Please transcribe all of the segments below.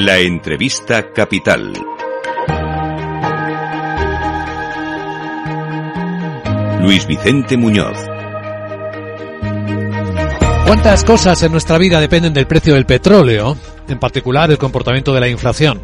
La entrevista capital. Luis Vicente Muñoz. ¿Cuántas cosas en nuestra vida dependen del precio del petróleo? En particular el comportamiento de la inflación.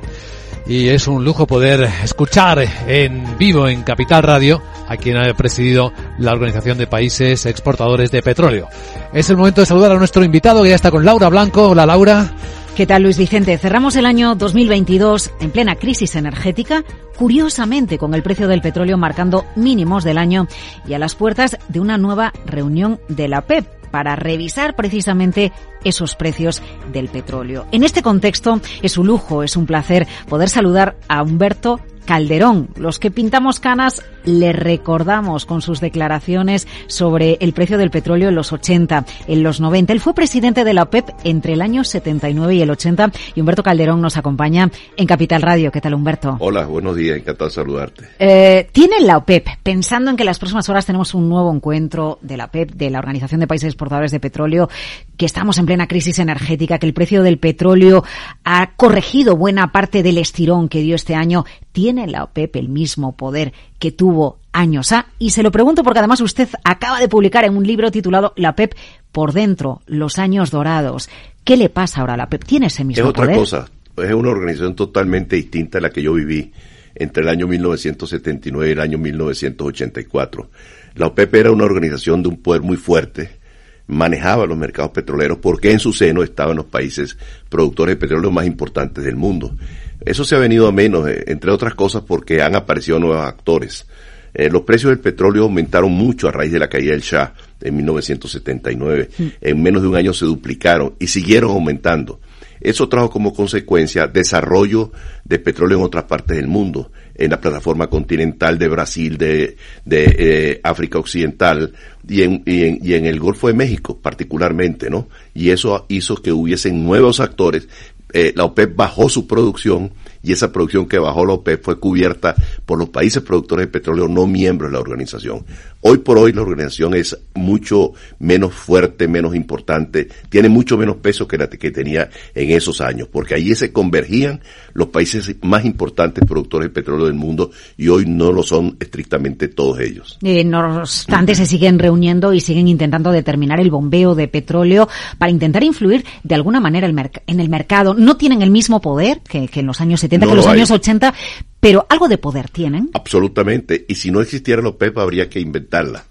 Y es un lujo poder escuchar en vivo en Capital Radio a quien ha presidido la Organización de Países Exportadores de Petróleo. Es el momento de saludar a nuestro invitado que ya está con Laura Blanco. Hola Laura. ¿Qué tal Luis Vicente? Cerramos el año 2022 en plena crisis energética, curiosamente con el precio del petróleo marcando mínimos del año y a las puertas de una nueva reunión de la PEP para revisar precisamente esos precios del petróleo. En este contexto es un lujo, es un placer poder saludar a Humberto Calderón. Los que pintamos canas le recordamos con sus declaraciones sobre el precio del petróleo en los 80, en los 90. Él fue presidente de la OPEP entre el año 79 y el 80 y Humberto Calderón nos acompaña en Capital Radio. ¿Qué tal, Humberto? Hola, buenos días, encantado de saludarte. Eh, ¿Tiene la OPEP, pensando en que las próximas horas tenemos un nuevo encuentro de la OPEP, de la Organización de Países Exportadores de Petróleo, que estamos en plena crisis energética, que el precio del petróleo ha corregido buena parte del estirón que dio este año, ¿tiene la OPEP el mismo poder que tuvo años A? Y se lo pregunto porque además usted acaba de publicar en un libro titulado La PEP por dentro, los años dorados. ¿Qué le pasa ahora a la PEP? ¿Tiene ese mismo poder? Es otra cosa. Es una organización totalmente distinta a la que yo viví entre el año 1979 y el año 1984. La OPEP era una organización de un poder muy fuerte, manejaba los mercados petroleros porque en su seno estaban los países productores de petróleo más importantes del mundo. Eso se ha venido a menos, eh, entre otras cosas porque han aparecido nuevos actores. Eh, los precios del petróleo aumentaron mucho a raíz de la caída del Shah en 1979. Mm. En menos de un año se duplicaron y siguieron aumentando. Eso trajo como consecuencia desarrollo de petróleo en otras partes del mundo, en la plataforma continental de Brasil, de, de eh, África Occidental y en, y, en, y en el Golfo de México particularmente, ¿no? Y eso hizo que hubiesen nuevos actores eh, la OPEP bajó su producción y esa producción que bajó la OPEP fue cubierta por los países productores de petróleo no miembros de la organización. Hoy por hoy la organización es mucho menos fuerte, menos importante, tiene mucho menos peso que la que tenía en esos años, porque allí se convergían los países más importantes productores de petróleo del mundo y hoy no lo son estrictamente todos ellos. Eh, no obstante, se siguen reuniendo y siguen intentando determinar el bombeo de petróleo para intentar influir de alguna manera en el mercado. No tienen el mismo poder que, que en los años 70, no que en los años hay. 80, pero algo de poder tienen. Absolutamente. Y si no existiera la OPEP, habría que inventarla.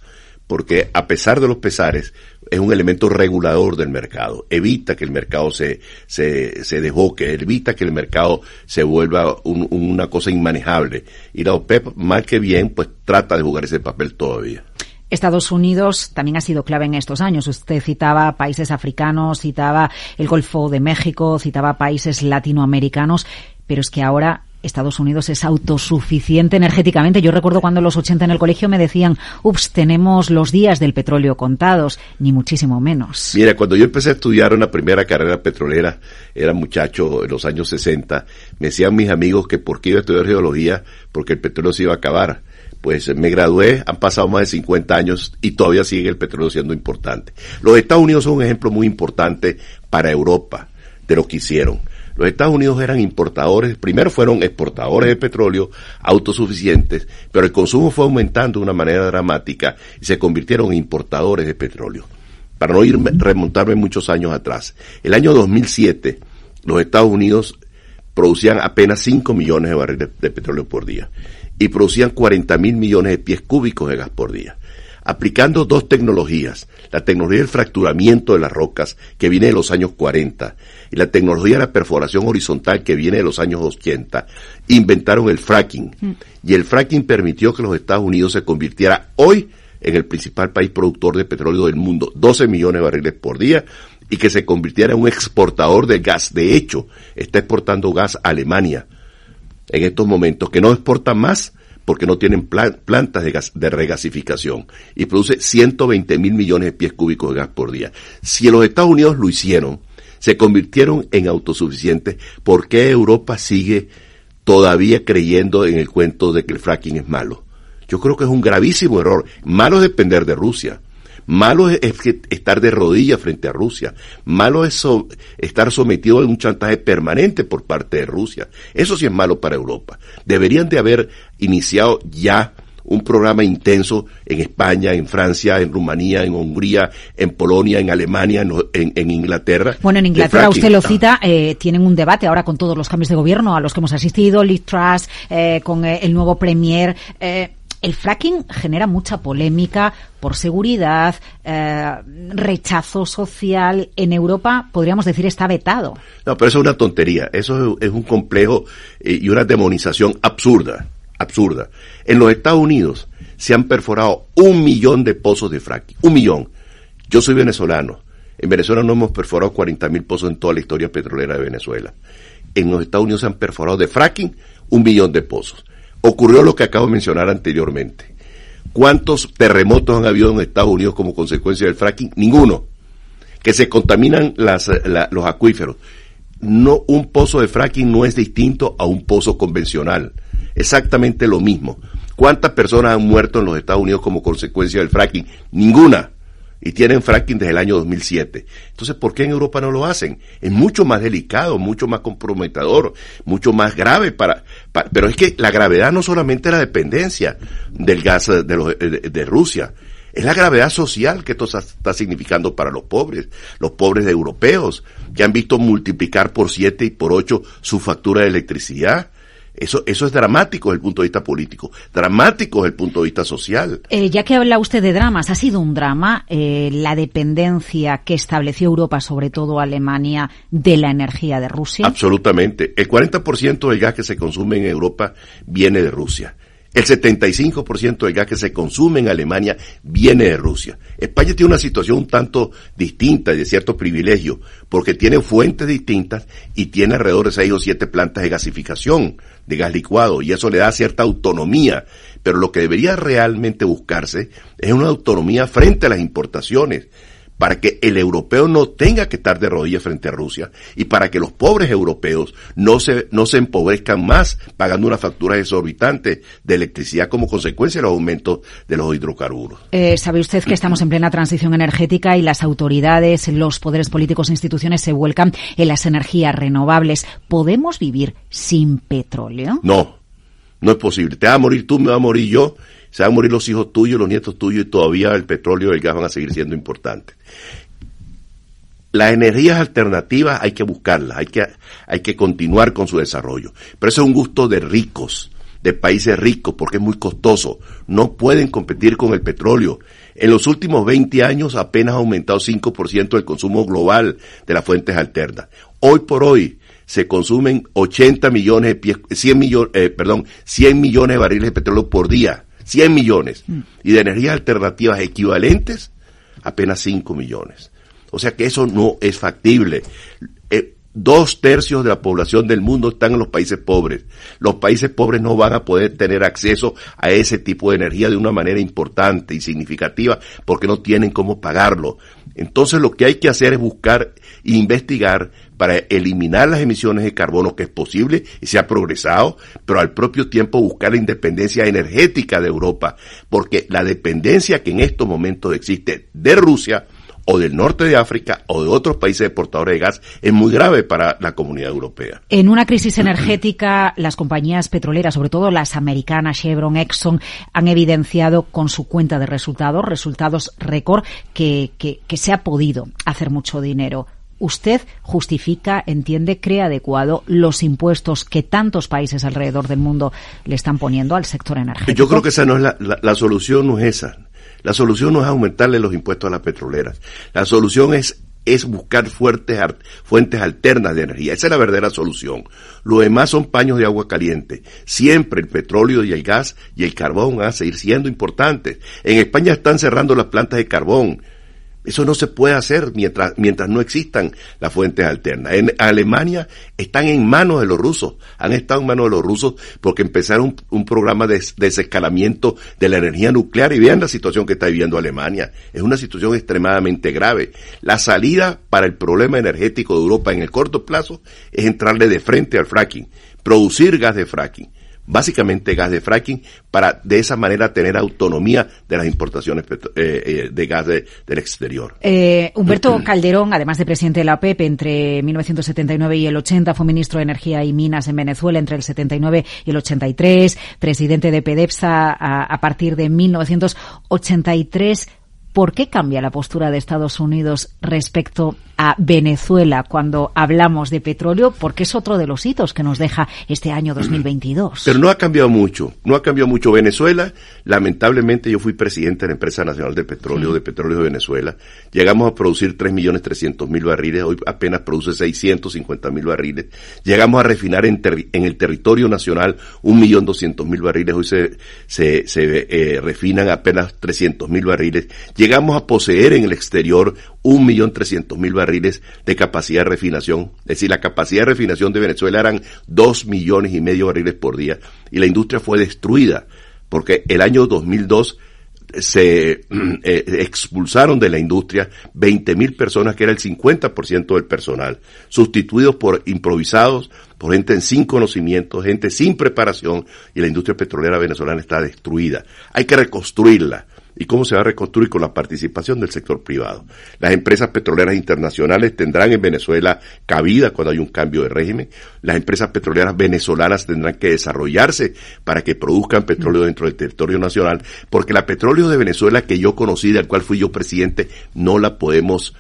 Porque a pesar de los pesares, es un elemento regulador del mercado. Evita que el mercado se, se, se desboque, evita que el mercado se vuelva un, una cosa inmanejable. Y la OPEP, mal que bien, pues trata de jugar ese papel todavía. Estados Unidos también ha sido clave en estos años. Usted citaba países africanos, citaba el Golfo de México, citaba países latinoamericanos, pero es que ahora Estados Unidos es autosuficiente energéticamente. Yo recuerdo cuando en los 80 en el colegio me decían, ups, tenemos los días del petróleo contados, ni muchísimo menos. Mira, cuando yo empecé a estudiar una primera carrera petrolera, era muchacho en los años 60, me decían mis amigos que por qué iba a estudiar geología, porque el petróleo se iba a acabar. Pues me gradué, han pasado más de 50 años y todavía sigue el petróleo siendo importante. Los Estados Unidos son un ejemplo muy importante para Europa de lo que hicieron los Estados Unidos eran importadores, primero fueron exportadores de petróleo autosuficientes, pero el consumo fue aumentando de una manera dramática y se convirtieron en importadores de petróleo. Para no ir remontarme muchos años atrás, el año 2007 los Estados Unidos producían apenas 5 millones de barriles de petróleo por día y producían 40 mil millones de pies cúbicos de gas por día aplicando dos tecnologías, la tecnología del fracturamiento de las rocas, que viene de los años 40, y la tecnología de la perforación horizontal, que viene de los años 80, inventaron el fracking. Mm. Y el fracking permitió que los Estados Unidos se convirtiera hoy en el principal país productor de petróleo del mundo, 12 millones de barriles por día, y que se convirtiera en un exportador de gas. De hecho, está exportando gas a Alemania en estos momentos, que no exporta más porque no tienen plantas de, gas, de regasificación y produce 120 mil millones de pies cúbicos de gas por día. Si los Estados Unidos lo hicieron, se convirtieron en autosuficientes, ¿por qué Europa sigue todavía creyendo en el cuento de que el fracking es malo? Yo creo que es un gravísimo error. Malo es depender de Rusia. Malo es, estar de rodillas frente a Rusia. Malo es estar sometido a un chantaje permanente por parte de Rusia. Eso sí es malo para Europa. Deberían de haber iniciado ya un programa intenso en España, en Francia, en Rumanía, en Hungría, en Polonia, en Alemania, en, Inglaterra. Bueno, en Inglaterra usted lo cita, eh, tienen un debate ahora con todos los cambios de gobierno a los que hemos asistido, Liz Truss, eh, con eh, el nuevo premier. El fracking genera mucha polémica por seguridad, rechazo social. En Europa, podríamos decir, está vetado. No, pero eso es una tontería. Eso es un complejo y una demonización absurda absurda. En los Estados Unidos se han perforado un millón de pozos de fracking. Un millón. Yo soy venezolano. En Venezuela no hemos perforado 40 mil pozos en toda la historia petrolera de Venezuela. En los Estados Unidos se han perforado de fracking un millón de pozos. Ocurrió lo que acabo de mencionar anteriormente. ¿Cuántos terremotos han habido en Estados Unidos como consecuencia del fracking? Ninguno. Que se contaminan los acuíferos. No, un pozo de fracking no es distinto a un pozo convencional exactamente lo mismo. ¿Cuántas personas han muerto en los Estados Unidos como consecuencia del fracking? Ninguna. Y tienen fracking desde el año 2007. Entonces, ¿por qué en Europa no lo hacen? Es mucho más delicado, mucho más comprometedor, mucho más grave para, pero es que la gravedad no solamente la dependencia del gas de, de, de Rusia, es la gravedad social que esto está significando para los pobres, los pobres europeos, que han visto multiplicar por siete y por ocho su factura de electricidad, eso, eso es dramático desde el punto de vista político, dramático desde el punto de vista social. Eh, ya que habla usted de dramas, ¿ha sido un drama eh, la dependencia que estableció Europa, sobre todo Alemania, de la energía de Rusia? Absolutamente. El 40% del gas que se consume en Europa viene de Rusia. El 75% del gas que se consume en Alemania viene de Rusia. España tiene una situación un tanto distinta y de cierto privilegio, porque tiene fuentes distintas y tiene alrededor de seis o siete plantas de gasificación de gas licuado, y eso le da cierta autonomía. Pero lo que debería realmente buscarse es una autonomía frente a las importaciones para que el europeo no tenga que estar de rodillas frente a Rusia y para que los pobres europeos no se, no se empobrezcan más pagando una factura exorbitante de electricidad como consecuencia del aumento de los hidrocarburos. Eh, sabe usted que estamos en plena transición energética y las autoridades, los poderes políticos e instituciones se vuelcan en las energías renovables. ¿Podemos vivir sin petróleo? No, no es posible. Te va a morir tú, me va a morir yo se van a morir los hijos tuyos, los nietos tuyos y todavía el petróleo y el gas van a seguir siendo importantes. Las energías alternativas hay que buscarlas, hay que, hay que continuar con su desarrollo. Pero eso es un gusto de ricos, de países ricos, porque es muy costoso. No pueden competir con el petróleo. En los últimos 20 años apenas ha aumentado 5% el consumo global de las fuentes alternas. Hoy por hoy se consumen 80 millones de pies, 100 millones, eh, perdón, 100 millones de barriles de petróleo por día. 100 millones. Mm. Y de energías alternativas equivalentes, apenas 5 millones. O sea que eso no es factible. Dos tercios de la población del mundo están en los países pobres. Los países pobres no van a poder tener acceso a ese tipo de energía de una manera importante y significativa porque no tienen cómo pagarlo. Entonces lo que hay que hacer es buscar e investigar para eliminar las emisiones de carbono que es posible y se ha progresado, pero al propio tiempo buscar la independencia energética de Europa, porque la dependencia que en estos momentos existe de Rusia o del norte de África o de otros países exportadores de gas es muy grave para la comunidad europea. En una crisis energética, las compañías petroleras, sobre todo las americanas, Chevron, Exxon, han evidenciado con su cuenta de resultados, resultados récord, que, que, que se ha podido hacer mucho dinero usted justifica, entiende, cree adecuado los impuestos que tantos países alrededor del mundo le están poniendo al sector energético? Yo creo que esa no es la, la, solución, no es esa. La solución no es aumentarle los impuestos a las petroleras. La solución es es buscar fuertes, fuentes alternas de energía. Esa es la verdadera solución. Lo demás son paños de agua caliente. Siempre el petróleo y el gas y el carbón van a seguir siendo importantes. En España están cerrando las plantas de carbón. Eso no se puede hacer mientras, mientras no existan las fuentes alternas. En Alemania están en manos de los rusos, han estado en manos de los rusos porque empezaron un, programa de desescalamiento de la energía nuclear y vean la situación que está viviendo Alemania. Es una situación extremadamente grave. La salida para el problema energético de Europa en el corto plazo es entrarle de frente al fracking, producir gas de fracking básicamente gas de fracking, para de esa manera tener autonomía de las importaciones eh, eh, de gas del exterior. Eh, Humberto Calderón, además de presidente de la OPEP entre 1979 y el 80, fue ministro de Energía y Minas en Venezuela entre el 79 y el 83, presidente de PEDEPSA a, a partir de 1983 ¿Por qué cambia la postura de Estados Unidos respecto a Venezuela cuando hablamos de petróleo? Porque es otro de los hitos que nos deja este año 2022. Pero no ha cambiado mucho, no ha cambiado mucho. Venezuela, lamentablemente yo fui presidente de la Empresa Nacional de Petróleo, de Petróleo de Venezuela. Llegamos a producir 3.300.000 barriles, hoy apenas produce 650.000 barriles. Llegamos a refinar en, el territorio nacional 1.200.000 barriles, hoy se, se, se eh, refinan apenas 300.000 barriles llegamos a poseer en el exterior un millón trescientos mil barriles de capacidad de refinación. Es decir, la capacidad de refinación de Venezuela eran dos millones y medio barriles por día y la industria fue destruida porque el año 2002 se eh, expulsaron de la industria 20 mil personas, que era el 50% del personal, sustituidos por improvisados, por gente sin conocimiento, gente sin preparación, y la industria petrolera venezolana está destruida. Hay que reconstruirla y cómo se va a reconstruir con la participación del sector privado. Las empresas petroleras internacionales tendrán en Venezuela cabida cuando hay un cambio de régimen. Las empresas petroleras venezolanas tendrán que desarrollarse para que produzcan petróleo dentro del territorio nacional, porque la petróleo de Venezuela que yo conocí, del cual fui yo presidente, no la podemos,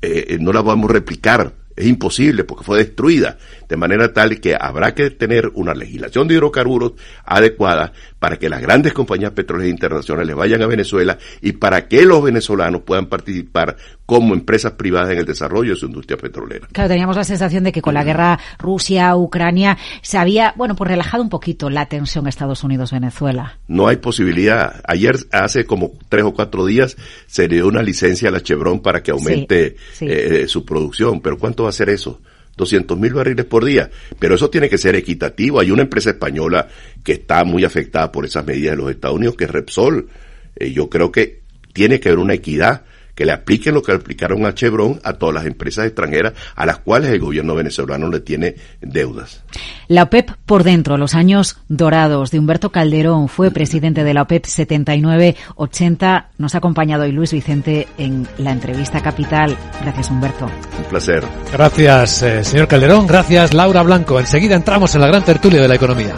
eh, no la podemos replicar es imposible porque fue destruida, de manera tal que habrá que tener una legislación de hidrocarburos adecuada para que las grandes compañías petroleras internacionales vayan a Venezuela y para que los venezolanos puedan participar como empresas privadas en el desarrollo de su industria petrolera. Claro, teníamos la sensación de que con la guerra Rusia-Ucrania se había, bueno, pues relajado un poquito la tensión Estados Unidos-Venezuela. No hay posibilidad. Ayer, hace como tres o cuatro días, se le dio una licencia a la Chevron para que aumente eh, su producción. Pero ¿cuánto va a ser eso? 200 mil barriles por día. Pero eso tiene que ser equitativo. Hay una empresa española que está muy afectada por esas medidas de los Estados Unidos, que es Repsol. Eh, yo creo que tiene que haber una equidad que le apliquen lo que aplicaron a Chevron a todas las empresas extranjeras a las cuales el gobierno venezolano le tiene deudas. La OPEP por dentro, los años dorados de Humberto Calderón, fue presidente de la OPEP 79-80. Nos ha acompañado hoy Luis Vicente en la entrevista Capital. Gracias, Humberto. Un placer. Gracias, eh, señor Calderón. Gracias, Laura Blanco. Enseguida entramos en la gran tertulia de la economía.